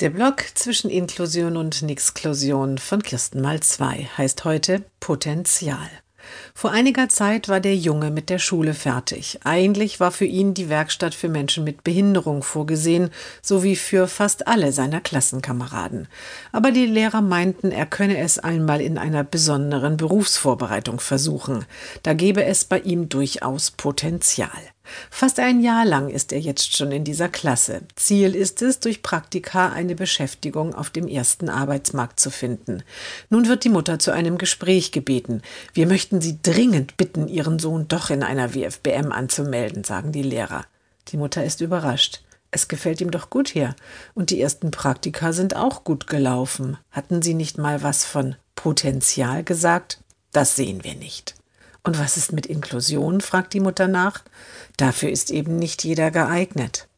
Der Block zwischen Inklusion und Nixklusion von Kirsten mal zwei heißt heute Potenzial. Vor einiger Zeit war der Junge mit der Schule fertig. Eigentlich war für ihn die Werkstatt für Menschen mit Behinderung vorgesehen, sowie für fast alle seiner Klassenkameraden. Aber die Lehrer meinten, er könne es einmal in einer besonderen Berufsvorbereitung versuchen. Da gebe es bei ihm durchaus Potenzial. Fast ein Jahr lang ist er jetzt schon in dieser Klasse. Ziel ist es, durch Praktika eine Beschäftigung auf dem ersten Arbeitsmarkt zu finden. Nun wird die Mutter zu einem Gespräch gebeten. Wir möchten Sie dringend bitten, Ihren Sohn doch in einer WFBM anzumelden, sagen die Lehrer. Die Mutter ist überrascht. Es gefällt ihm doch gut hier. Und die ersten Praktika sind auch gut gelaufen. Hatten Sie nicht mal was von Potenzial gesagt? Das sehen wir nicht. Und was ist mit Inklusion? fragt die Mutter nach. Dafür ist eben nicht jeder geeignet.